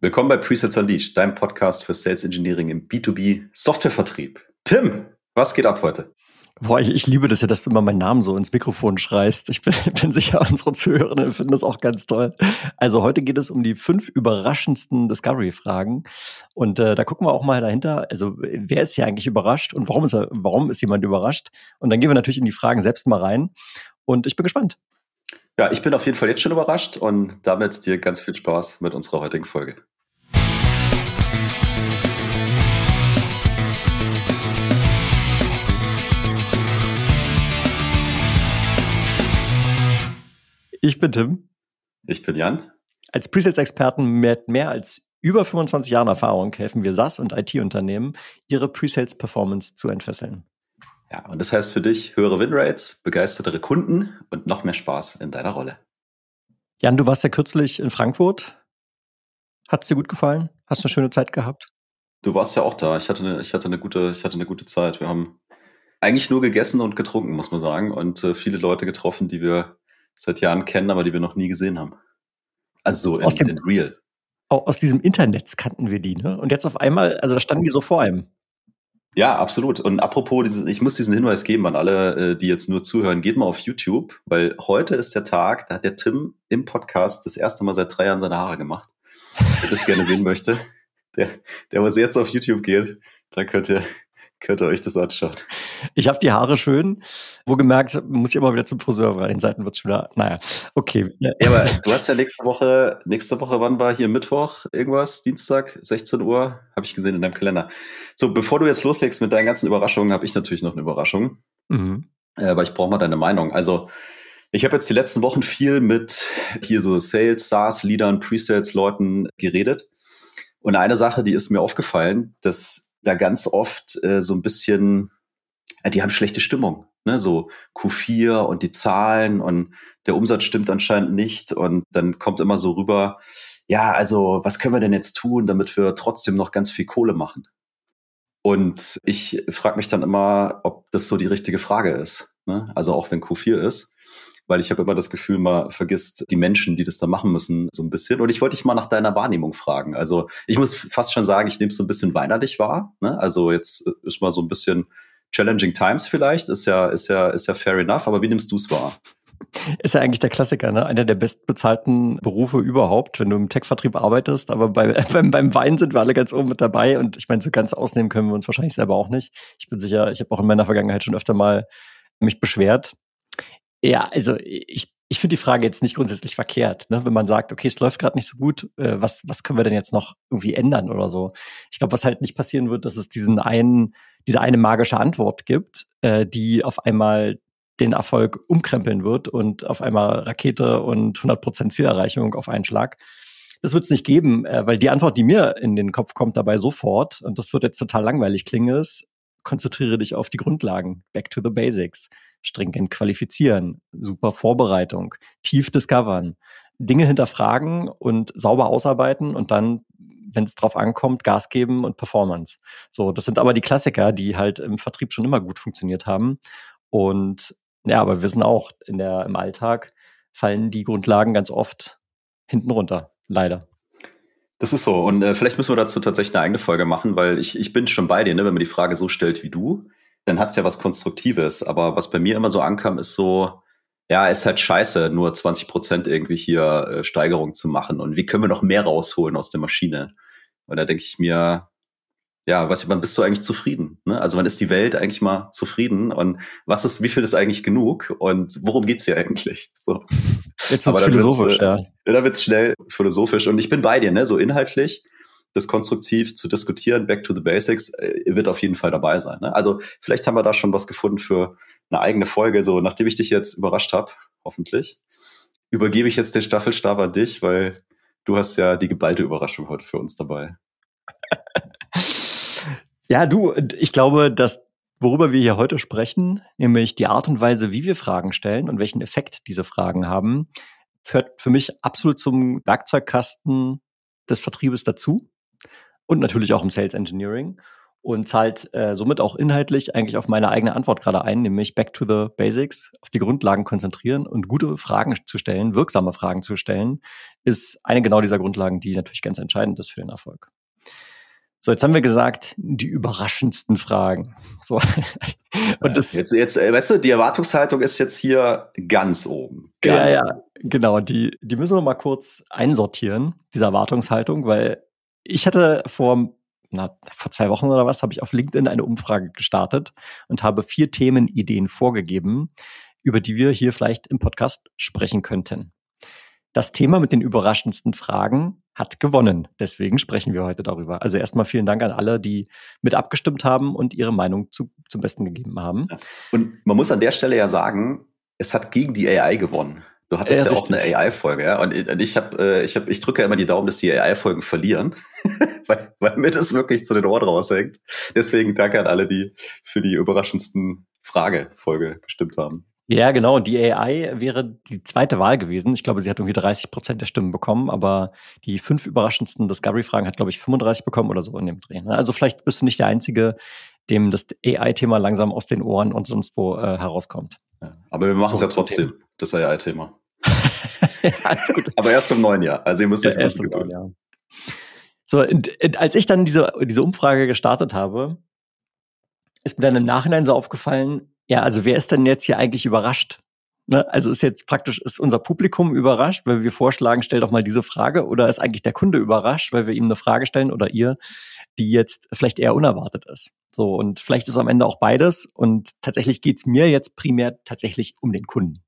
Willkommen bei Presets Unleashed, deinem Podcast für Sales Engineering im B2B Softwarevertrieb. Tim, was geht ab heute? Boah, ich, ich, liebe das ja, dass du immer meinen Namen so ins Mikrofon schreist. Ich bin, bin sicher, unsere Zuhörerinnen finden das auch ganz toll. Also heute geht es um die fünf überraschendsten Discovery-Fragen. Und äh, da gucken wir auch mal dahinter. Also wer ist hier eigentlich überrascht und warum ist, er, warum ist jemand überrascht? Und dann gehen wir natürlich in die Fragen selbst mal rein. Und ich bin gespannt. Ja, ich bin auf jeden Fall jetzt schon überrascht und damit dir ganz viel Spaß mit unserer heutigen Folge. Ich bin Tim. Ich bin Jan. Als Presales-Experten mit mehr als über 25 Jahren Erfahrung helfen wir SaaS und IT-Unternehmen, ihre Presales-Performance zu entfesseln. Ja, und das heißt für dich höhere Winrates, begeistertere Kunden und noch mehr Spaß in deiner Rolle. Jan, du warst ja kürzlich in Frankfurt. Hat es dir gut gefallen? Hast du eine schöne Zeit gehabt? Du warst ja auch da. Ich hatte eine, ich hatte eine, gute, ich hatte eine gute Zeit. Wir haben eigentlich nur gegessen und getrunken, muss man sagen, und äh, viele Leute getroffen, die wir seit Jahren kennen, aber die wir noch nie gesehen haben. Also so in, aus dem, in real. Aus diesem Internet kannten wir die, ne? Und jetzt auf einmal, also da standen die so vor einem. Ja, absolut. Und apropos, ich muss diesen Hinweis geben an alle, äh, die jetzt nur zuhören, geht mal auf YouTube, weil heute ist der Tag, da hat der Tim im Podcast das erste Mal seit drei Jahren seine Haare gemacht. Wer das gerne sehen möchte, der, der was jetzt auf YouTube geht, da könnt ihr, Könnt ihr euch das anschauen. Ich habe die Haare schön. Wo gemerkt, muss ich immer wieder zum Friseur, weil den Seiten wird schon wieder. Naja, okay. Ja, aber du hast ja nächste Woche, nächste Woche, wann war hier Mittwoch irgendwas? Dienstag, 16 Uhr? Habe ich gesehen in deinem Kalender. So, bevor du jetzt loslegst mit deinen ganzen Überraschungen, habe ich natürlich noch eine Überraschung. Mhm. Äh, aber ich brauche mal deine Meinung. Also, ich habe jetzt die letzten Wochen viel mit hier so Sales, SaaS-Leadern, Pre-Sales-Leuten geredet. Und eine Sache, die ist mir aufgefallen, dass da ganz oft äh, so ein bisschen, äh, die haben schlechte Stimmung. Ne? So Q4 und die Zahlen und der Umsatz stimmt anscheinend nicht. Und dann kommt immer so rüber, ja, also was können wir denn jetzt tun, damit wir trotzdem noch ganz viel Kohle machen? Und ich frage mich dann immer, ob das so die richtige Frage ist. Ne? Also auch wenn Q4 ist weil ich habe immer das Gefühl, man vergisst die Menschen, die das da machen müssen, so ein bisschen. Und ich wollte dich mal nach deiner Wahrnehmung fragen. Also ich muss fast schon sagen, ich nehme es so ein bisschen weinerlich wahr. Ne? Also jetzt ist mal so ein bisschen challenging times vielleicht, ist ja, ist ja, ist ja fair enough, aber wie nimmst du es wahr? Ist ja eigentlich der Klassiker, ne? Einer der bestbezahlten Berufe überhaupt, wenn du im Tech-Vertrieb arbeitest. Aber bei, beim, beim Wein sind wir alle ganz oben mit dabei. Und ich meine, so ganz ausnehmen können wir uns wahrscheinlich selber auch nicht. Ich bin sicher, ich habe auch in meiner Vergangenheit schon öfter mal mich beschwert. Ja, also ich, ich finde die Frage jetzt nicht grundsätzlich verkehrt, ne? wenn man sagt, okay, es läuft gerade nicht so gut, äh, was, was können wir denn jetzt noch irgendwie ändern oder so. Ich glaube, was halt nicht passieren wird, dass es diesen einen, diese eine magische Antwort gibt, äh, die auf einmal den Erfolg umkrempeln wird und auf einmal Rakete und 100% Zielerreichung auf einen Schlag. Das wird es nicht geben, äh, weil die Antwort, die mir in den Kopf kommt, dabei sofort, und das wird jetzt total langweilig klingen, ist, konzentriere dich auf die Grundlagen. Back to the basics stringent qualifizieren, super Vorbereitung, tief discovern, Dinge hinterfragen und sauber ausarbeiten und dann, wenn es drauf ankommt, Gas geben und Performance. So, das sind aber die Klassiker, die halt im Vertrieb schon immer gut funktioniert haben. Und ja, aber wir wissen auch, in der, im Alltag fallen die Grundlagen ganz oft hinten runter, leider. Das ist so. Und äh, vielleicht müssen wir dazu tatsächlich eine eigene Folge machen, weil ich, ich bin schon bei dir, ne, wenn man die Frage so stellt wie du dann hat es ja was Konstruktives. Aber was bei mir immer so ankam, ist so, ja, ist halt scheiße, nur 20 Prozent irgendwie hier äh, Steigerung zu machen. Und wie können wir noch mehr rausholen aus der Maschine? Und da denke ich mir, ja, was, wann bist du eigentlich zufrieden? Ne? Also wann ist die Welt eigentlich mal zufrieden? Und was ist, wie viel ist eigentlich genug? Und worum geht's hier eigentlich? So. Jetzt wird's philosophisch, ja. ja. Da wird's schnell philosophisch. Und ich bin bei dir, ne? So inhaltlich das konstruktiv zu diskutieren, back to the basics, äh, wird auf jeden Fall dabei sein. Ne? Also vielleicht haben wir da schon was gefunden für eine eigene Folge. So, nachdem ich dich jetzt überrascht habe, hoffentlich, übergebe ich jetzt den Staffelstab an dich, weil du hast ja die geballte Überraschung heute für uns dabei. ja, du, ich glaube, dass worüber wir hier heute sprechen, nämlich die Art und Weise, wie wir Fragen stellen und welchen Effekt diese Fragen haben, führt für mich absolut zum Werkzeugkasten des Vertriebes dazu und natürlich auch im Sales Engineering. und zahlt äh, somit auch inhaltlich eigentlich auf meine eigene Antwort gerade ein, nämlich back to the basics, auf die Grundlagen konzentrieren und gute Fragen zu stellen, wirksame Fragen zu stellen, ist eine genau dieser Grundlagen, die natürlich ganz entscheidend ist für den Erfolg. So, jetzt haben wir gesagt, die überraschendsten Fragen. So. Und das, jetzt, jetzt, äh, weißt du, die Erwartungshaltung ist jetzt hier ganz oben. Ganz ja, ja, genau. Die, die müssen wir mal kurz einsortieren, diese Erwartungshaltung, weil ich hatte vor, na, vor zwei Wochen oder was, habe ich auf LinkedIn eine Umfrage gestartet und habe vier Themenideen vorgegeben, über die wir hier vielleicht im Podcast sprechen könnten. Das Thema mit den überraschendsten Fragen hat gewonnen. Deswegen sprechen wir heute darüber. Also erstmal vielen Dank an alle, die mit abgestimmt haben und ihre Meinung zu, zum Besten gegeben haben. Und man muss an der Stelle ja sagen, es hat gegen die AI gewonnen. Du hattest ja, ja auch eine AI-Folge, ja. Und ich habe, äh, ich habe, ich drücke ja immer die Daumen, dass die AI-Folgen verlieren, weil, weil mir das wirklich zu den Ohren raushängt. Deswegen danke an alle, die für die überraschendsten Frage-Folge gestimmt haben. Ja, genau. Und die AI wäre die zweite Wahl gewesen. Ich glaube, sie hat irgendwie 30 Prozent der Stimmen bekommen, aber die fünf überraschendsten Discovery-Fragen hat, glaube ich, 35 bekommen oder so in dem Dreh. Ne? Also vielleicht bist du nicht der Einzige, dem das AI-Thema langsam aus den Ohren und sonst wo äh, herauskommt. Ja, aber wir machen es ja trotzdem, das AI-Thema. ja, aber erst im neuen Jahr. Also ihr müsst euch ja, erst im neuen Jahr. So, als ich dann diese, diese Umfrage gestartet habe, ist mir dann im Nachhinein so aufgefallen, ja, also wer ist denn jetzt hier eigentlich überrascht? Ne? Also ist jetzt praktisch, ist unser Publikum überrascht, weil wir vorschlagen, stell doch mal diese Frage, oder ist eigentlich der Kunde überrascht, weil wir ihm eine Frage stellen oder ihr, die jetzt vielleicht eher unerwartet ist? So, und vielleicht ist am Ende auch beides. Und tatsächlich geht's mir jetzt primär tatsächlich um den Kunden.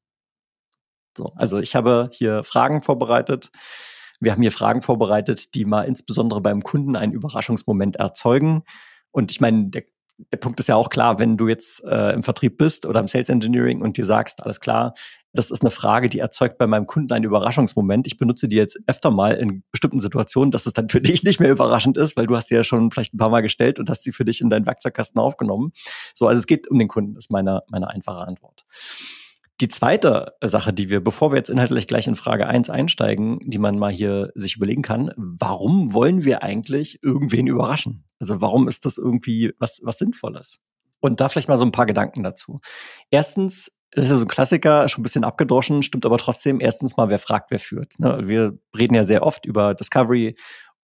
So, also ich habe hier Fragen vorbereitet. Wir haben hier Fragen vorbereitet, die mal insbesondere beim Kunden einen Überraschungsmoment erzeugen. Und ich meine, der der Punkt ist ja auch klar, wenn du jetzt äh, im Vertrieb bist oder im Sales Engineering und dir sagst, alles klar, das ist eine Frage, die erzeugt bei meinem Kunden einen Überraschungsmoment. Ich benutze die jetzt öfter mal in bestimmten Situationen, dass es dann für dich nicht mehr überraschend ist, weil du hast sie ja schon vielleicht ein paar Mal gestellt und hast sie für dich in deinen Werkzeugkasten aufgenommen. So, also es geht um den Kunden, ist meine, meine einfache Antwort. Die zweite Sache, die wir, bevor wir jetzt inhaltlich gleich in Frage eins einsteigen, die man mal hier sich überlegen kann, warum wollen wir eigentlich irgendwen überraschen? Also warum ist das irgendwie was, was Sinnvolles? Und da vielleicht mal so ein paar Gedanken dazu. Erstens, das ist ja so ein Klassiker, schon ein bisschen abgedroschen, stimmt aber trotzdem, erstens mal, wer fragt, wer führt. Ne? Wir reden ja sehr oft über Discovery,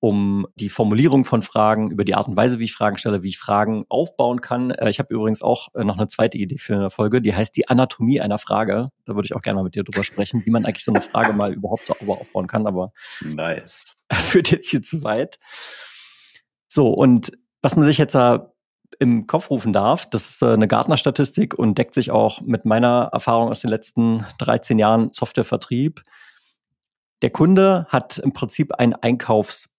um die Formulierung von Fragen, über die Art und Weise, wie ich Fragen stelle, wie ich Fragen aufbauen kann. Äh, ich habe übrigens auch äh, noch eine zweite Idee für eine Folge, die heißt die Anatomie einer Frage. Da würde ich auch gerne mal mit dir drüber sprechen, wie man eigentlich so eine Frage mal überhaupt sauber aufbauen kann, aber nice. führt jetzt hier zu weit. So, und was man sich jetzt da im Kopf rufen darf, das ist äh, eine Gartner-Statistik und deckt sich auch mit meiner Erfahrung aus den letzten 13 Jahren Softwarevertrieb. Der Kunde hat im Prinzip ein Einkaufs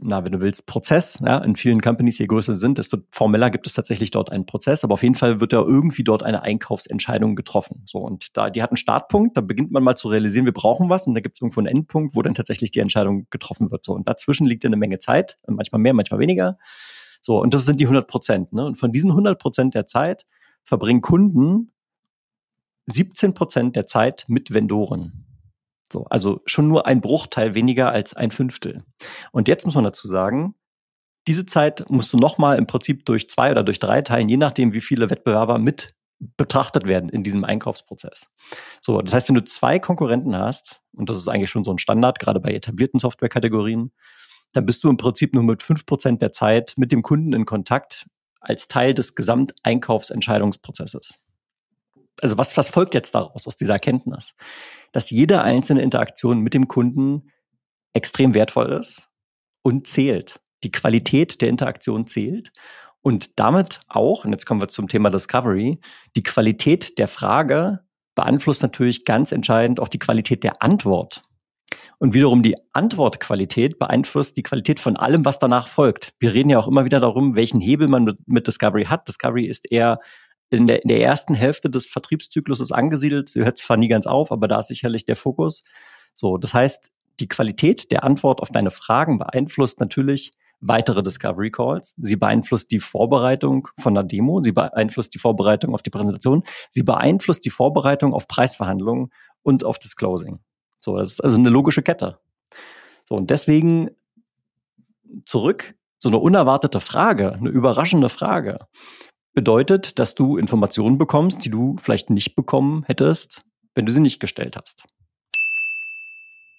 na, wenn du willst, Prozess. Ja, in vielen Companies, je größer sie sind, desto formeller gibt es tatsächlich dort einen Prozess. Aber auf jeden Fall wird da irgendwie dort eine Einkaufsentscheidung getroffen. So, und da, die hat einen Startpunkt, da beginnt man mal zu realisieren, wir brauchen was, und da gibt es irgendwo einen Endpunkt, wo dann tatsächlich die Entscheidung getroffen wird. So, und dazwischen liegt ja eine Menge Zeit, manchmal mehr, manchmal weniger. So, und das sind die 100 Prozent. Ne? Und von diesen 100 Prozent der Zeit verbringen Kunden 17 Prozent der Zeit mit Vendoren. So, also schon nur ein Bruchteil weniger als ein Fünftel. Und jetzt muss man dazu sagen, diese Zeit musst du nochmal im Prinzip durch zwei oder durch drei teilen, je nachdem, wie viele Wettbewerber mit betrachtet werden in diesem Einkaufsprozess. So, das heißt, wenn du zwei Konkurrenten hast, und das ist eigentlich schon so ein Standard, gerade bei etablierten Softwarekategorien, dann bist du im Prinzip nur mit fünf Prozent der Zeit mit dem Kunden in Kontakt als Teil des Gesamteinkaufsentscheidungsprozesses also was, was folgt jetzt daraus, aus dieser Erkenntnis? Dass jede einzelne Interaktion mit dem Kunden extrem wertvoll ist und zählt. Die Qualität der Interaktion zählt und damit auch, und jetzt kommen wir zum Thema Discovery, die Qualität der Frage beeinflusst natürlich ganz entscheidend auch die Qualität der Antwort. Und wiederum die Antwortqualität beeinflusst die Qualität von allem, was danach folgt. Wir reden ja auch immer wieder darum, welchen Hebel man mit, mit Discovery hat. Discovery ist eher in der, in der ersten Hälfte des Vertriebszykluses angesiedelt. Sie hört zwar nie ganz auf, aber da ist sicherlich der Fokus. So, das heißt, die Qualität der Antwort auf deine Fragen beeinflusst natürlich weitere Discovery Calls. Sie beeinflusst die Vorbereitung von einer Demo. Sie beeinflusst die Vorbereitung auf die Präsentation. Sie beeinflusst die Vorbereitung auf Preisverhandlungen und auf das Closing. So, das ist also eine logische Kette. So, und deswegen zurück so eine unerwartete Frage, eine überraschende Frage, bedeutet, dass du Informationen bekommst, die du vielleicht nicht bekommen hättest, wenn du sie nicht gestellt hast.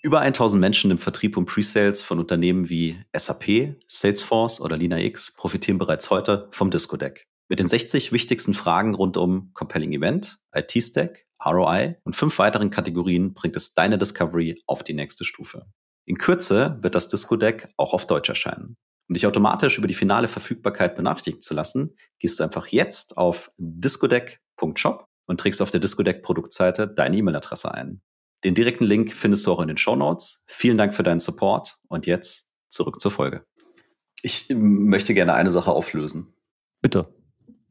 Über 1000 Menschen im Vertrieb und Presales von Unternehmen wie SAP, Salesforce oder LinaX profitieren bereits heute vom Disco Deck. Mit den 60 wichtigsten Fragen rund um Compelling Event, IT-Stack, ROI und fünf weiteren Kategorien bringt es deine Discovery auf die nächste Stufe. In Kürze wird das Disco Deck auch auf Deutsch erscheinen. Um dich automatisch über die finale Verfügbarkeit benachrichtigen zu lassen, gehst du einfach jetzt auf discodeck.shop und trägst auf der Discodeck Produktseite deine E-Mail-Adresse ein. Den direkten Link findest du auch in den Show Notes. Vielen Dank für deinen Support und jetzt zurück zur Folge. Ich möchte gerne eine Sache auflösen. Bitte.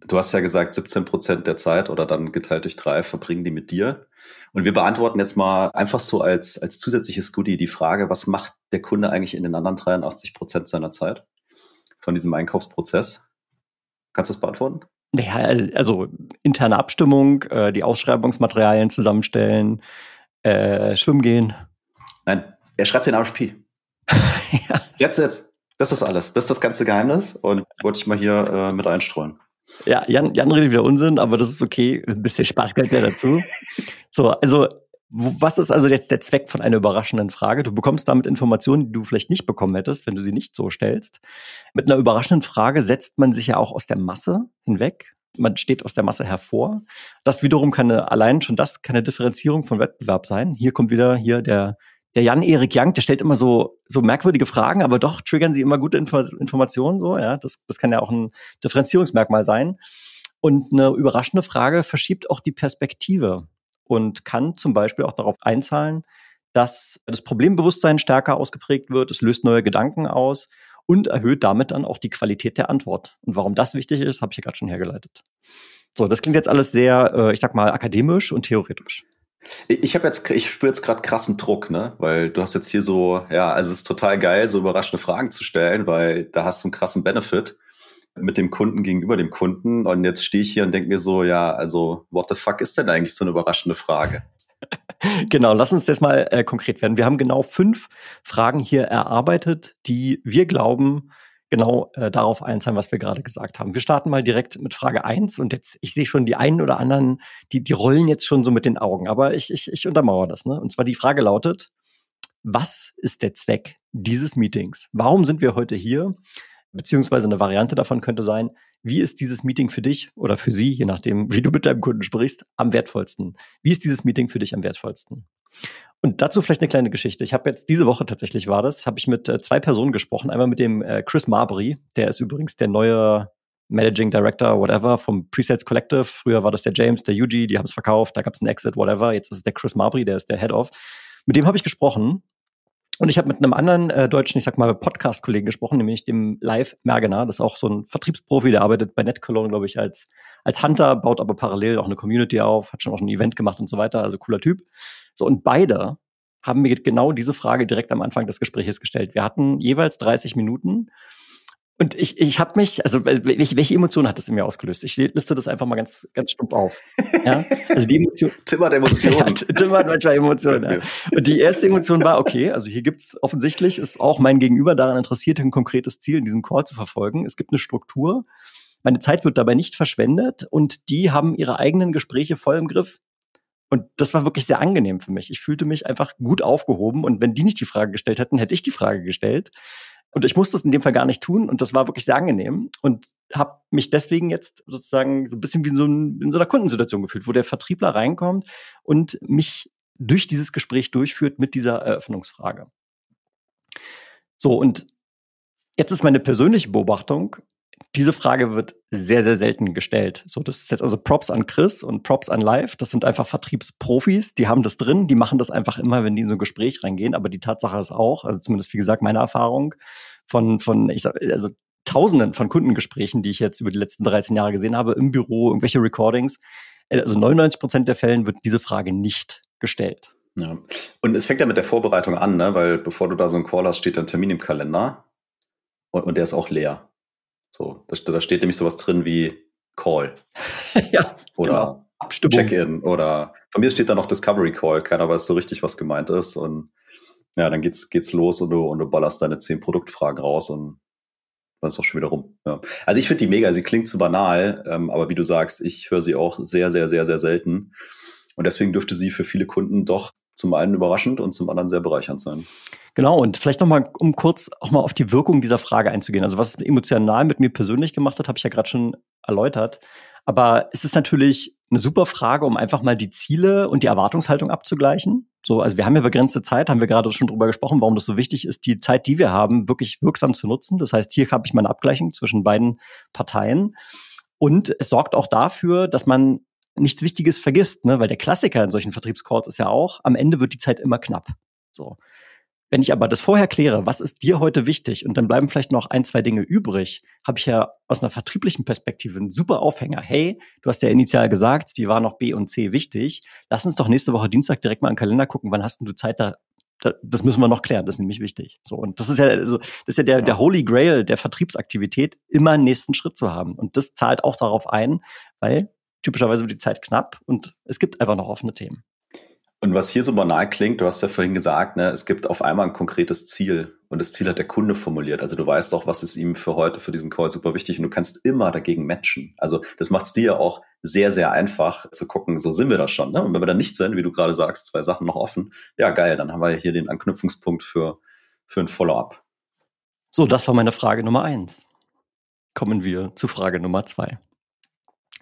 Du hast ja gesagt, 17 Prozent der Zeit oder dann geteilt durch drei verbringen die mit dir. Und wir beantworten jetzt mal einfach so als, als zusätzliches Goodie die Frage, was macht der Kunde eigentlich in den anderen 83 Prozent seiner Zeit von diesem Einkaufsprozess? Kannst du das beantworten? Naja, also interne Abstimmung, äh, die Ausschreibungsmaterialien zusammenstellen, äh, schwimmen gehen. Nein, er schreibt den RFP. ja. That's it. Das ist alles. Das ist das ganze Geheimnis und wollte ich mal hier äh, mit einstreuen. Ja, Jan, Jan redet wieder Unsinn, aber das ist okay. Ein bisschen Spaß gehört ja dazu. so, also was ist also jetzt der Zweck von einer überraschenden Frage? Du bekommst damit Informationen, die du vielleicht nicht bekommen hättest, wenn du sie nicht so stellst. Mit einer überraschenden Frage setzt man sich ja auch aus der Masse hinweg man steht aus der Masse hervor. Das wiederum kann allein schon das kann eine Differenzierung von Wettbewerb sein. Hier kommt wieder hier der, der Jan-Erik Young, der stellt immer so, so merkwürdige Fragen, aber doch triggern sie immer gute Info Informationen, so, ja. Das, das kann ja auch ein Differenzierungsmerkmal sein. Und eine überraschende Frage verschiebt auch die Perspektive und kann zum Beispiel auch darauf einzahlen, dass das Problembewusstsein stärker ausgeprägt wird. Es löst neue Gedanken aus und erhöht damit dann auch die Qualität der Antwort. Und warum das wichtig ist, habe ich ja gerade schon hergeleitet. So, das klingt jetzt alles sehr, äh, ich sag mal, akademisch und theoretisch. Ich habe jetzt, ich spüre jetzt gerade krassen Druck, ne? Weil du hast jetzt hier so, ja, also es ist total geil, so überraschende Fragen zu stellen, weil da hast du einen krassen Benefit mit dem Kunden gegenüber dem Kunden. Und jetzt stehe ich hier und denke mir so, ja, also, what the fuck ist denn eigentlich so eine überraschende Frage? genau, lass uns das mal äh, konkret werden. Wir haben genau fünf Fragen hier erarbeitet, die wir glauben, genau äh, darauf einzahlen, was wir gerade gesagt haben. Wir starten mal direkt mit Frage eins und jetzt, ich sehe schon die einen oder anderen, die, die rollen jetzt schon so mit den Augen, aber ich, ich, ich untermauere das. Ne? Und zwar die Frage lautet, was ist der Zweck dieses Meetings? Warum sind wir heute hier? Beziehungsweise eine Variante davon könnte sein, wie ist dieses Meeting für dich oder für sie, je nachdem, wie du mit deinem Kunden sprichst, am wertvollsten? Wie ist dieses Meeting für dich am wertvollsten? Und dazu vielleicht eine kleine Geschichte. Ich habe jetzt diese Woche tatsächlich war das, habe ich mit äh, zwei Personen gesprochen. Einmal mit dem äh, Chris Marbury, der ist übrigens der neue Managing Director, whatever, vom Presets Collective. Früher war das der James, der Yuji, die haben es verkauft, da gab es einen Exit, whatever. Jetzt ist es der Chris Marbury, der ist der Head of. Mit dem habe ich gesprochen und ich habe mit einem anderen äh, deutschen, ich sag mal, Podcast-Kollegen gesprochen, nämlich dem Live Mergener. Das ist auch so ein Vertriebsprofi, der arbeitet bei NetCologne, glaube ich, als, als Hunter, baut aber parallel auch eine Community auf, hat schon auch ein Event gemacht und so weiter. Also cooler Typ. So, und beide haben mir genau diese Frage direkt am Anfang des Gesprächs gestellt. Wir hatten jeweils 30 Minuten und ich, ich habe mich, also welche, welche Emotion hat das in mir ausgelöst? Ich liste das einfach mal ganz, ganz stumpf auf. Ja? Also die Emotion. Timmert Emotionen. ja, Timmert manchmal Emotionen. Ja. Und die erste Emotion war, okay, also hier gibt's offensichtlich, ist auch mein Gegenüber daran interessiert, ein konkretes Ziel in diesem Call zu verfolgen. Es gibt eine Struktur. Meine Zeit wird dabei nicht verschwendet und die haben ihre eigenen Gespräche voll im Griff. Und das war wirklich sehr angenehm für mich. Ich fühlte mich einfach gut aufgehoben und wenn die nicht die Frage gestellt hätten, hätte ich die Frage gestellt. Und ich musste es in dem Fall gar nicht tun und das war wirklich sehr angenehm und habe mich deswegen jetzt sozusagen so ein bisschen wie in so, ein, in so einer Kundensituation gefühlt, wo der Vertriebler reinkommt und mich durch dieses Gespräch durchführt mit dieser Eröffnungsfrage. So, und jetzt ist meine persönliche Beobachtung, diese Frage wird sehr, sehr selten gestellt. So, das ist jetzt also Props an Chris und Props an Live. Das sind einfach Vertriebsprofis, die haben das drin, die machen das einfach immer, wenn die in so ein Gespräch reingehen. Aber die Tatsache ist auch, also zumindest wie gesagt, meine Erfahrung von, von, ich sag, also Tausenden von Kundengesprächen, die ich jetzt über die letzten 13 Jahre gesehen habe, im Büro, irgendwelche Recordings. Also 99 Prozent der Fällen wird diese Frage nicht gestellt. Ja. Und es fängt ja mit der Vorbereitung an, ne? weil bevor du da so einen Call hast, steht ein Termin im Kalender und, und der ist auch leer. So, da, da steht nämlich sowas drin wie Call. ja. Oder genau. Check-in. Oder von mir steht da noch Discovery Call. Keiner weiß so richtig, was gemeint ist. Und ja, dann geht's, geht's los und du, und du ballerst deine zehn Produktfragen raus und dann ist auch schon wieder rum. Ja. Also ich finde die mega, sie klingt zu banal, ähm, aber wie du sagst, ich höre sie auch sehr, sehr, sehr, sehr selten. Und deswegen dürfte sie für viele Kunden doch zum einen überraschend und zum anderen sehr bereichernd sein. Genau, und vielleicht nochmal, um kurz auch mal auf die Wirkung dieser Frage einzugehen. Also was es emotional mit mir persönlich gemacht hat, habe ich ja gerade schon erläutert. Aber es ist natürlich eine super Frage, um einfach mal die Ziele und die Erwartungshaltung abzugleichen. So, also wir haben ja begrenzte Zeit, haben wir gerade schon drüber gesprochen, warum das so wichtig ist, die Zeit, die wir haben, wirklich wirksam zu nutzen. Das heißt, hier habe ich mal eine Abgleichung zwischen beiden Parteien. Und es sorgt auch dafür, dass man nichts Wichtiges vergisst, ne? weil der Klassiker in solchen Vertriebscalls ist ja auch, am Ende wird die Zeit immer knapp. So. Wenn ich aber das vorher kläre, was ist dir heute wichtig und dann bleiben vielleicht noch ein, zwei Dinge übrig, habe ich ja aus einer vertrieblichen Perspektive einen super Aufhänger. Hey, du hast ja initial gesagt, die waren noch B und C wichtig. Lass uns doch nächste Woche Dienstag direkt mal im Kalender gucken, wann hast denn du Zeit da das müssen wir noch klären, das ist nämlich wichtig. So, und das ist ja, also, das ist ja der, der Holy Grail der Vertriebsaktivität, immer einen nächsten Schritt zu haben. Und das zahlt auch darauf ein, weil typischerweise wird die Zeit knapp und es gibt einfach noch offene Themen. Und was hier so banal klingt, du hast ja vorhin gesagt, ne, es gibt auf einmal ein konkretes Ziel und das Ziel hat der Kunde formuliert. Also du weißt auch, was ist ihm für heute, für diesen Call super wichtig und du kannst immer dagegen matchen. Also das macht es dir ja auch sehr, sehr einfach zu gucken, so sind wir da schon. Ne? Und wenn wir da nicht sind, wie du gerade sagst, zwei Sachen noch offen, ja geil, dann haben wir hier den Anknüpfungspunkt für, für ein Follow-up. So, das war meine Frage Nummer eins. Kommen wir zu Frage Nummer zwei.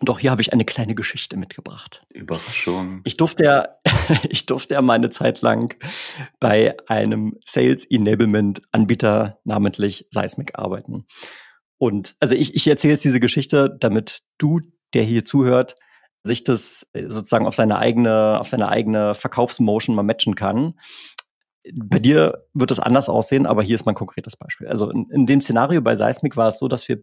Und auch hier habe ich eine kleine Geschichte mitgebracht. Überraschung. Ich durfte ja, ich durfte ja meine Zeit lang bei einem Sales Enablement Anbieter, namentlich Seismic, arbeiten. Und also ich, ich erzähle jetzt diese Geschichte, damit du, der hier zuhört, sich das sozusagen auf seine eigene, auf seine eigene Verkaufsmotion mal matchen kann. Bei dir wird es anders aussehen, aber hier ist mein konkretes Beispiel. Also in, in dem Szenario bei Seismic war es so, dass wir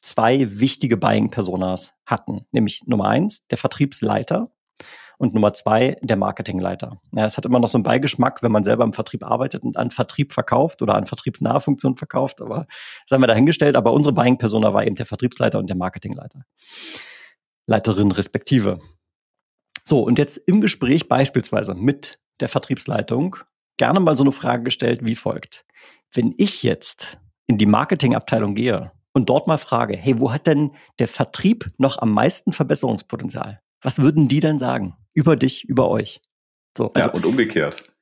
zwei wichtige Buying-Personas hatten. Nämlich Nummer eins, der Vertriebsleiter und Nummer zwei, der Marketingleiter. Ja, es hat immer noch so einen Beigeschmack, wenn man selber im Vertrieb arbeitet und an Vertrieb verkauft oder an vertriebsnahe Funktionen verkauft, aber das haben wir dahingestellt. Aber unsere Buying-Persona war eben der Vertriebsleiter und der Marketingleiter. Leiterin respektive. So, und jetzt im Gespräch beispielsweise mit der Vertriebsleitung gerne mal so eine Frage gestellt wie folgt. Wenn ich jetzt in die Marketingabteilung gehe und dort mal frage, hey, wo hat denn der Vertrieb noch am meisten Verbesserungspotenzial? Was würden die denn sagen? Über dich, über euch? So, also, ja, und umgekehrt.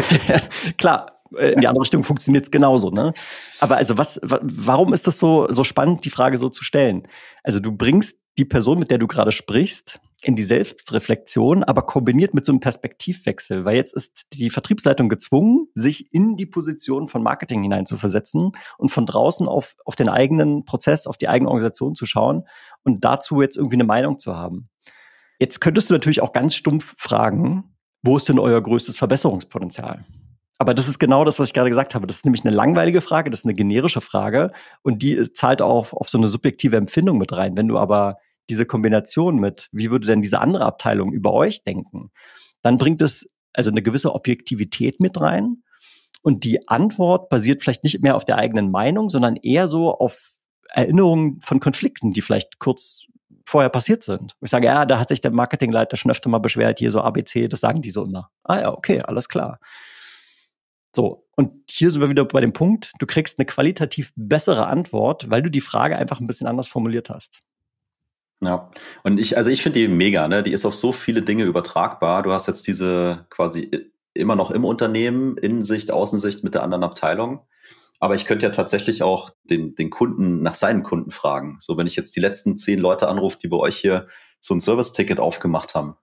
Klar, äh, in die andere Richtung funktioniert es genauso, ne? Aber also was, warum ist das so, so spannend, die Frage so zu stellen? Also du bringst die Person, mit der du gerade sprichst, in die Selbstreflexion, aber kombiniert mit so einem Perspektivwechsel, weil jetzt ist die Vertriebsleitung gezwungen, sich in die Position von Marketing hineinzuversetzen und von draußen auf, auf den eigenen Prozess, auf die eigene Organisation zu schauen und dazu jetzt irgendwie eine Meinung zu haben. Jetzt könntest du natürlich auch ganz stumpf fragen, wo ist denn euer größtes Verbesserungspotenzial? Aber das ist genau das, was ich gerade gesagt habe. Das ist nämlich eine langweilige Frage, das ist eine generische Frage und die zahlt auch auf so eine subjektive Empfindung mit rein. Wenn du aber diese Kombination mit, wie würde denn diese andere Abteilung über euch denken, dann bringt es also eine gewisse Objektivität mit rein. Und die Antwort basiert vielleicht nicht mehr auf der eigenen Meinung, sondern eher so auf Erinnerungen von Konflikten, die vielleicht kurz vorher passiert sind. Ich sage, ja, da hat sich der Marketingleiter schon öfter mal beschwert, hier so ABC, das sagen die so immer. Ah ja, okay, alles klar. So, und hier sind wir wieder bei dem Punkt, du kriegst eine qualitativ bessere Antwort, weil du die Frage einfach ein bisschen anders formuliert hast. Ja, und ich, also ich finde die mega, ne? Die ist auf so viele Dinge übertragbar. Du hast jetzt diese quasi immer noch im Unternehmen, Innensicht, Außensicht mit der anderen Abteilung. Aber ich könnte ja tatsächlich auch den, den Kunden nach seinen Kunden fragen. So, wenn ich jetzt die letzten zehn Leute anrufe, die bei euch hier so ein Service-Ticket aufgemacht haben,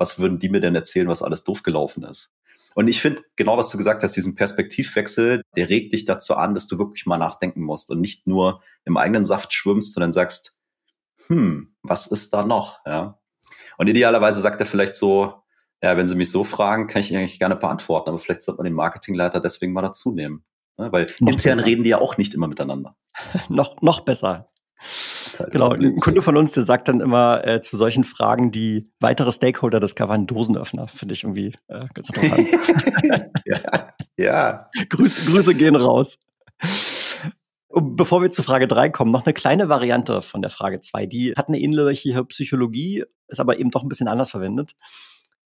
was würden die mir denn erzählen, was alles doof gelaufen ist? Und ich finde, genau was du gesagt hast, diesen Perspektivwechsel, der regt dich dazu an, dass du wirklich mal nachdenken musst und nicht nur im eigenen Saft schwimmst, sondern sagst, hm, was ist da noch? Ja. Und idealerweise sagt er vielleicht so, ja, wenn Sie mich so fragen, kann ich eigentlich gerne beantworten, aber vielleicht sollte man den Marketingleiter deswegen mal dazu nehmen. Ne? Weil noch intern besser. reden die ja auch nicht immer miteinander. noch, noch besser. Genau, ein Kunde von uns, der sagt dann immer äh, zu solchen Fragen, die weitere Stakeholder discovern, Dosenöffner. Finde ich irgendwie äh, ganz interessant. ja, ja. Grüße, Grüße gehen raus. Bevor wir zu Frage 3 kommen, noch eine kleine Variante von der Frage 2. Die hat eine ähnliche Psychologie, ist aber eben doch ein bisschen anders verwendet.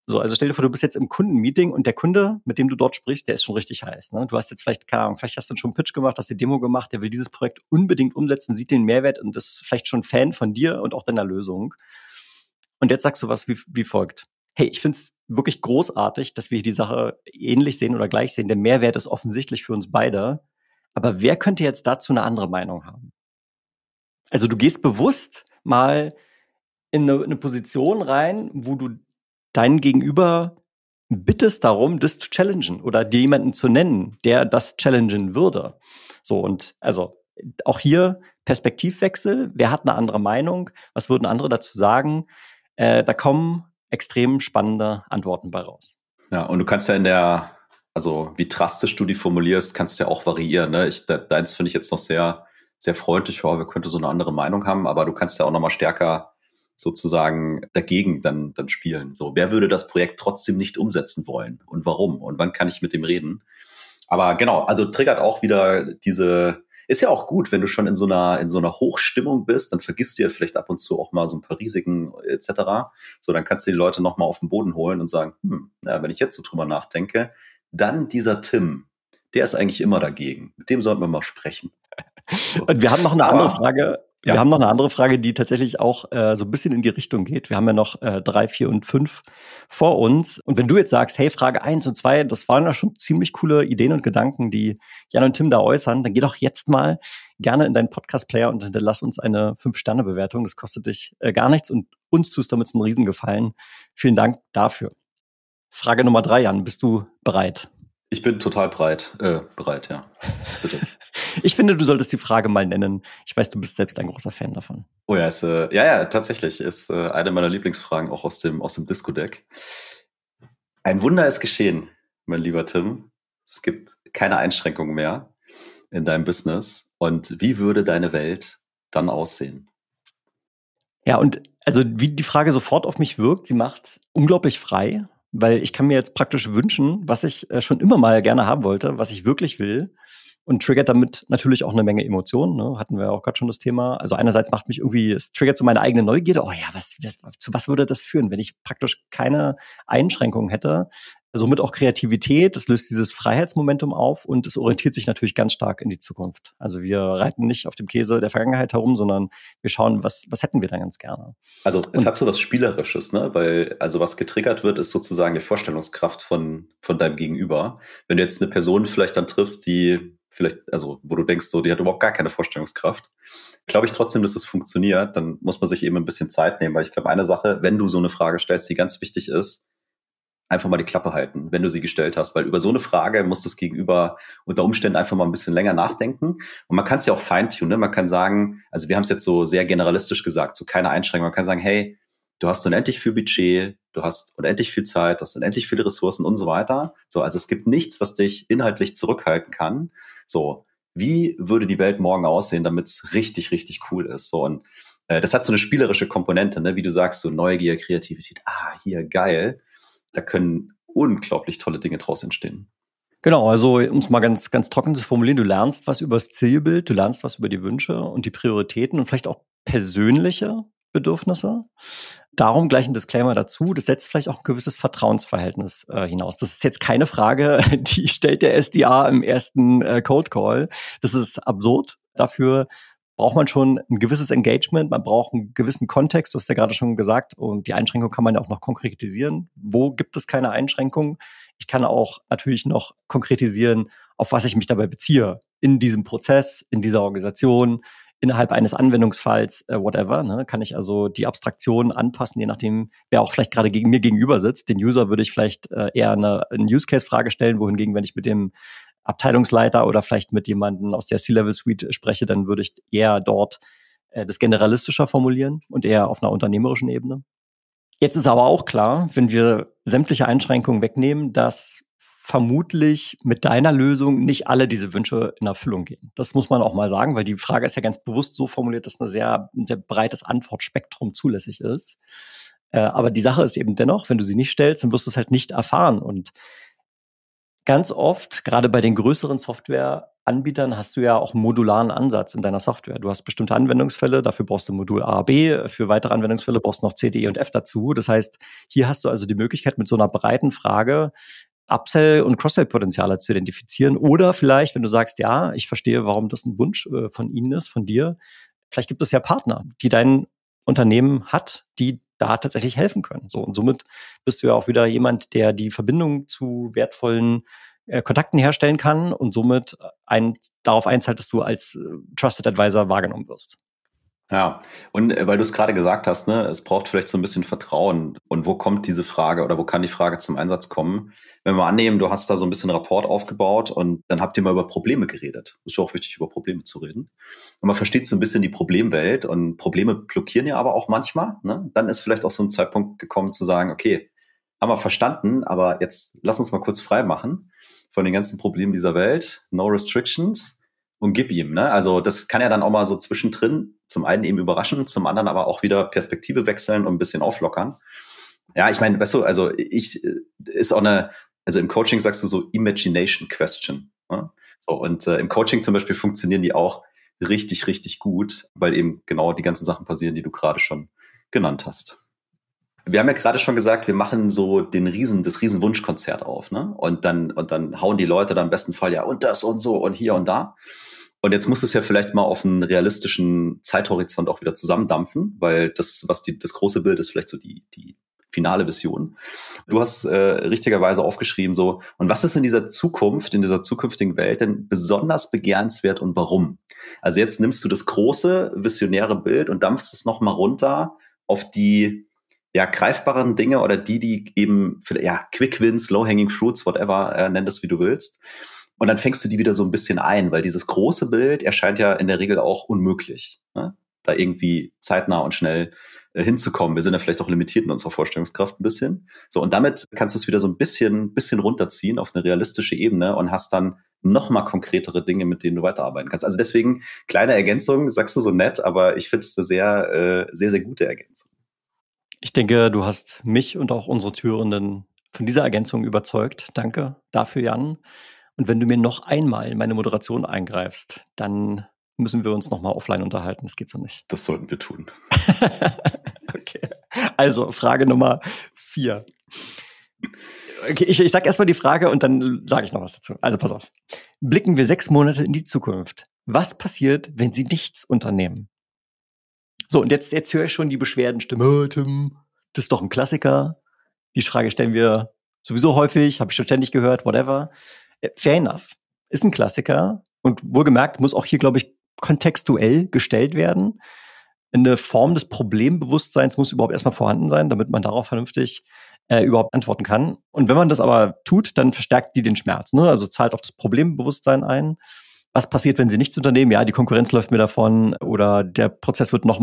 So, also stell dir vor, du bist jetzt im Kundenmeeting und der Kunde, mit dem du dort sprichst, der ist schon richtig heiß. Ne? Du hast jetzt vielleicht, keine Ahnung, vielleicht hast du schon einen Pitch gemacht, hast die Demo gemacht, der will dieses Projekt unbedingt umsetzen, sieht den Mehrwert und ist vielleicht schon Fan von dir und auch deiner Lösung. Und jetzt sagst du was wie, wie folgt. Hey, ich finde es wirklich großartig, dass wir die Sache ähnlich sehen oder gleich sehen. Der Mehrwert ist offensichtlich für uns beide. Aber wer könnte jetzt dazu eine andere Meinung haben? Also du gehst bewusst mal in eine, eine Position rein, wo du deinen Gegenüber bittest darum, das zu challengen oder dir jemanden zu nennen, der das challengen würde. So und also auch hier Perspektivwechsel. Wer hat eine andere Meinung? Was würden andere dazu sagen? Äh, da kommen extrem spannende Antworten bei raus. Ja, und du kannst ja in der, also wie drastisch du die formulierst, kannst ja auch variieren. Ne? Ich, deins finde ich jetzt noch sehr, sehr freundlich. Oh, wir könnten so eine andere Meinung haben, aber du kannst ja auch nochmal stärker sozusagen dagegen dann, dann spielen. So, wer würde das Projekt trotzdem nicht umsetzen wollen und warum und wann kann ich mit dem reden? Aber genau, also triggert auch wieder diese, ist ja auch gut, wenn du schon in so einer, in so einer Hochstimmung bist, dann vergisst du ja vielleicht ab und zu auch mal so ein paar Risiken etc. So, dann kannst du die Leute nochmal auf den Boden holen und sagen, hm, ja, wenn ich jetzt so drüber nachdenke, dann dieser Tim, der ist eigentlich immer dagegen. Mit dem sollten wir mal sprechen. So. Und wir haben noch eine andere Frage. Ja. Wir haben noch eine andere Frage, die tatsächlich auch äh, so ein bisschen in die Richtung geht. Wir haben ja noch äh, drei, vier und fünf vor uns. Und wenn du jetzt sagst, hey, Frage eins und zwei, das waren ja schon ziemlich coole Ideen und Gedanken, die Jan und Tim da äußern, dann geh doch jetzt mal gerne in deinen Podcast-Player und hinterlass uns eine Fünf-Sterne-Bewertung. Das kostet dich äh, gar nichts und uns tust damit einen Riesengefallen. Vielen Dank dafür. Frage Nummer drei, Jan, bist du bereit? Ich bin total breit, äh, bereit, ja. Bitte. ich finde, du solltest die Frage mal nennen. Ich weiß, du bist selbst ein großer Fan davon. Oh ja, ist, äh, ja, ja, tatsächlich. Ist äh, eine meiner Lieblingsfragen auch aus dem, aus dem Disco-Deck. Ein Wunder ist geschehen, mein lieber Tim. Es gibt keine Einschränkungen mehr in deinem Business. Und wie würde deine Welt dann aussehen? Ja, und also wie die Frage sofort auf mich wirkt, sie macht unglaublich frei weil ich kann mir jetzt praktisch wünschen, was ich äh, schon immer mal gerne haben wollte, was ich wirklich will und triggert damit natürlich auch eine Menge Emotionen. Ne? Hatten wir auch gerade schon das Thema. Also einerseits macht mich irgendwie, es triggert so meine eigene Neugierde. Oh ja, was, zu was würde das führen, wenn ich praktisch keine Einschränkungen hätte? Somit auch Kreativität, es löst dieses Freiheitsmomentum auf und es orientiert sich natürlich ganz stark in die Zukunft. Also wir reiten nicht auf dem Käse der Vergangenheit herum, sondern wir schauen, was, was hätten wir dann ganz gerne. Also es und, hat so was Spielerisches, ne? Weil, also was getriggert wird, ist sozusagen die Vorstellungskraft von, von deinem Gegenüber. Wenn du jetzt eine Person vielleicht dann triffst, die vielleicht, also wo du denkst, so, die hat überhaupt gar keine Vorstellungskraft, glaube ich trotzdem, dass es funktioniert, dann muss man sich eben ein bisschen Zeit nehmen, weil ich glaube, eine Sache, wenn du so eine Frage stellst, die ganz wichtig ist, einfach mal die Klappe halten, wenn du sie gestellt hast, weil über so eine Frage muss das Gegenüber unter Umständen einfach mal ein bisschen länger nachdenken. Und man kann es ja auch feintunen. Ne? Man kann sagen, also wir haben es jetzt so sehr generalistisch gesagt, so keine Einschränkung. Man kann sagen, hey, du hast unendlich viel Budget, du hast unendlich viel Zeit, du hast unendlich viele Ressourcen und so weiter. So, also es gibt nichts, was dich inhaltlich zurückhalten kann. So, wie würde die Welt morgen aussehen, damit es richtig, richtig cool ist? So, und äh, das hat so eine spielerische Komponente, ne? wie du sagst, so Neugier, Kreativität, ah, hier, geil da können unglaublich tolle Dinge draus entstehen. Genau, also um es mal ganz, ganz trocken zu formulieren, du lernst was über das Zielbild, du lernst was über die Wünsche und die Prioritäten und vielleicht auch persönliche Bedürfnisse. Darum gleich ein Disclaimer dazu. Das setzt vielleicht auch ein gewisses Vertrauensverhältnis äh, hinaus. Das ist jetzt keine Frage, die stellt der SDA im ersten äh, Code Call. Das ist absurd. Dafür braucht man schon ein gewisses Engagement, man braucht einen gewissen Kontext, du hast ja gerade schon gesagt, und die Einschränkung kann man ja auch noch konkretisieren. Wo gibt es keine Einschränkung? Ich kann auch natürlich noch konkretisieren, auf was ich mich dabei beziehe. In diesem Prozess, in dieser Organisation, innerhalb eines Anwendungsfalls, äh, whatever, ne, kann ich also die Abstraktion anpassen, je nachdem, wer auch vielleicht gerade gegen mir gegenüber sitzt. Den User würde ich vielleicht äh, eher eine, eine Use-Case-Frage stellen, wohingegen, wenn ich mit dem Abteilungsleiter oder vielleicht mit jemandem aus der C-Level-Suite spreche, dann würde ich eher dort äh, das generalistischer formulieren und eher auf einer unternehmerischen Ebene. Jetzt ist aber auch klar, wenn wir sämtliche Einschränkungen wegnehmen, dass vermutlich mit deiner Lösung nicht alle diese Wünsche in Erfüllung gehen. Das muss man auch mal sagen, weil die Frage ist ja ganz bewusst so formuliert, dass ein sehr, sehr breites Antwortspektrum zulässig ist. Äh, aber die Sache ist eben dennoch, wenn du sie nicht stellst, dann wirst du es halt nicht erfahren. Und ganz oft, gerade bei den größeren Softwareanbietern, hast du ja auch einen modularen Ansatz in deiner Software. Du hast bestimmte Anwendungsfälle, dafür brauchst du Modul A, B, für weitere Anwendungsfälle brauchst du noch C, D, E und F dazu. Das heißt, hier hast du also die Möglichkeit, mit so einer breiten Frage Upsell- und Cross-Sell-Potenziale zu identifizieren. Oder vielleicht, wenn du sagst, ja, ich verstehe, warum das ein Wunsch äh, von Ihnen ist, von dir, vielleicht gibt es ja Partner, die dein Unternehmen hat, die da tatsächlich helfen können. So und somit bist du ja auch wieder jemand, der die Verbindung zu wertvollen äh, Kontakten herstellen kann und somit ein, darauf einzahlt, dass du als äh, Trusted Advisor wahrgenommen wirst. Ja, und äh, weil du es gerade gesagt hast, ne, es braucht vielleicht so ein bisschen Vertrauen. Und wo kommt diese Frage oder wo kann die Frage zum Einsatz kommen? Wenn wir annehmen, du hast da so ein bisschen Rapport aufgebaut und dann habt ihr mal über Probleme geredet. Ist ja auch wichtig, über Probleme zu reden. Und man versteht so ein bisschen die Problemwelt und Probleme blockieren ja aber auch manchmal. Ne? Dann ist vielleicht auch so ein Zeitpunkt gekommen zu sagen, okay, haben wir verstanden, aber jetzt lass uns mal kurz frei machen von den ganzen Problemen dieser Welt. No restrictions und gib ihm. Ne? Also das kann ja dann auch mal so zwischendrin zum einen eben überraschen, zum anderen aber auch wieder Perspektive wechseln und ein bisschen auflockern. Ja, ich meine, weißt du, also ich äh, ist auch eine, also im Coaching sagst du so Imagination Question. Ne? So, und äh, im Coaching zum Beispiel funktionieren die auch richtig, richtig gut, weil eben genau die ganzen Sachen passieren, die du gerade schon genannt hast. Wir haben ja gerade schon gesagt, wir machen so den Riesen, das Riesenwunschkonzert auf, ne? Und dann, und dann hauen die Leute dann im besten Fall ja und das und so und hier und da. Und jetzt muss es ja vielleicht mal auf einen realistischen Zeithorizont auch wieder zusammendampfen, weil das, was die, das große Bild ist, vielleicht so die, die finale Vision. Du hast äh, richtigerweise aufgeschrieben, so, und was ist in dieser Zukunft, in dieser zukünftigen Welt denn besonders begehrenswert und warum? Also jetzt nimmst du das große, visionäre Bild und dampfst es nochmal runter auf die ja, greifbaren Dinge oder die, die eben, ja, Quick Wins, Low-Hanging Fruits, whatever, äh, nenn das, wie du willst. Und dann fängst du die wieder so ein bisschen ein, weil dieses große Bild erscheint ja in der Regel auch unmöglich, ne? da irgendwie zeitnah und schnell äh, hinzukommen. Wir sind ja vielleicht auch limitiert in unserer Vorstellungskraft ein bisschen. So, und damit kannst du es wieder so ein bisschen, bisschen runterziehen auf eine realistische Ebene und hast dann noch mal konkretere Dinge, mit denen du weiterarbeiten kannst. Also deswegen kleine Ergänzung, sagst du so nett, aber ich finde es eine sehr, äh, sehr, sehr gute Ergänzung. Ich denke, du hast mich und auch unsere Türenden von dieser Ergänzung überzeugt. Danke dafür, Jan. Und wenn du mir noch einmal in meine Moderation eingreifst, dann müssen wir uns nochmal offline unterhalten. Das geht so nicht. Das sollten wir tun. okay. Also, Frage Nummer vier. Okay, ich, ich sage erstmal die Frage und dann sage ich noch was dazu. Also, pass auf. Blicken wir sechs Monate in die Zukunft. Was passiert, wenn Sie nichts unternehmen? So, und jetzt, jetzt höre ich schon die Beschwerdenstimme. Oh, Tim, das ist doch ein Klassiker. Die Frage stellen wir sowieso häufig, habe ich schon ständig gehört, whatever. Äh, fair enough. Ist ein Klassiker. Und wohlgemerkt muss auch hier, glaube ich, kontextuell gestellt werden. Eine Form des Problembewusstseins muss überhaupt erstmal vorhanden sein, damit man darauf vernünftig äh, überhaupt antworten kann. Und wenn man das aber tut, dann verstärkt die den Schmerz. Ne? Also zahlt auf das Problembewusstsein ein was passiert, wenn sie nichts unternehmen? Ja, die Konkurrenz läuft mir davon oder der Prozess wird noch,